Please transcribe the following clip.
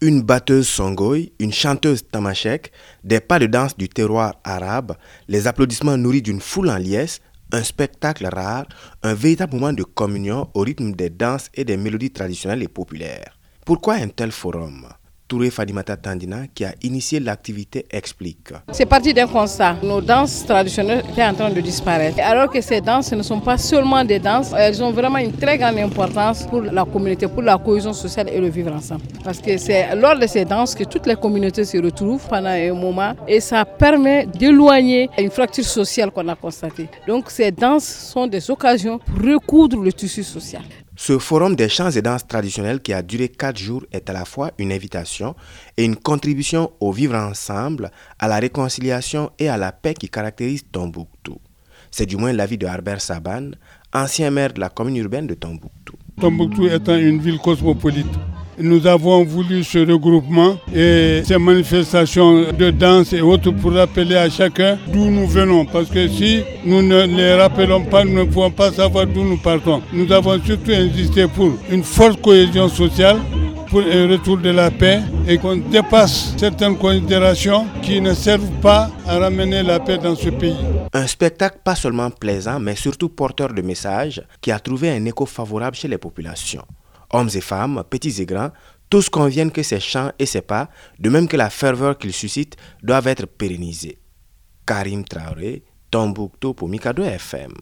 Une batteuse songoï, une chanteuse tamashek, des pas de danse du terroir arabe, les applaudissements nourris d'une foule en liesse, un spectacle rare, un véritable moment de communion au rythme des danses et des mélodies traditionnelles et populaires. Pourquoi un tel forum? Touré Fadimata Tandina, qui a initié l'activité, explique. C'est parti d'un constat. Nos danses traditionnelles étaient en train de disparaître. Alors que ces danses ne sont pas seulement des danses, elles ont vraiment une très grande importance pour la communauté, pour la cohésion sociale et le vivre ensemble. Parce que c'est lors de ces danses que toutes les communautés se retrouvent pendant un moment et ça permet d'éloigner une fracture sociale qu'on a constatée. Donc ces danses sont des occasions pour recoudre le tissu social. Ce forum des chants et danses traditionnels qui a duré quatre jours est à la fois une invitation et une contribution au vivre ensemble, à la réconciliation et à la paix qui caractérise Tombouctou. C'est du moins l'avis de Harbert Saban, ancien maire de la commune urbaine de Tombouctou. Tombouctou étant une ville cosmopolite, nous avons voulu ce regroupement et ces manifestations de danse et autres pour rappeler à chacun d'où nous venons. Parce que si nous ne les rappelons pas, nous ne pouvons pas savoir d'où nous partons. Nous avons surtout insisté pour une forte cohésion sociale pour un retour de la paix et qu'on dépasse certaines considérations qui ne servent pas à ramener la paix dans ce pays. Un spectacle pas seulement plaisant, mais surtout porteur de messages qui a trouvé un écho favorable chez les populations. Hommes et femmes, petits et grands, tous conviennent que ces chants et ces pas, de même que la ferveur qu'ils suscitent, doivent être pérennisés. Karim Traoré, Tombouctou pour Mikado FM.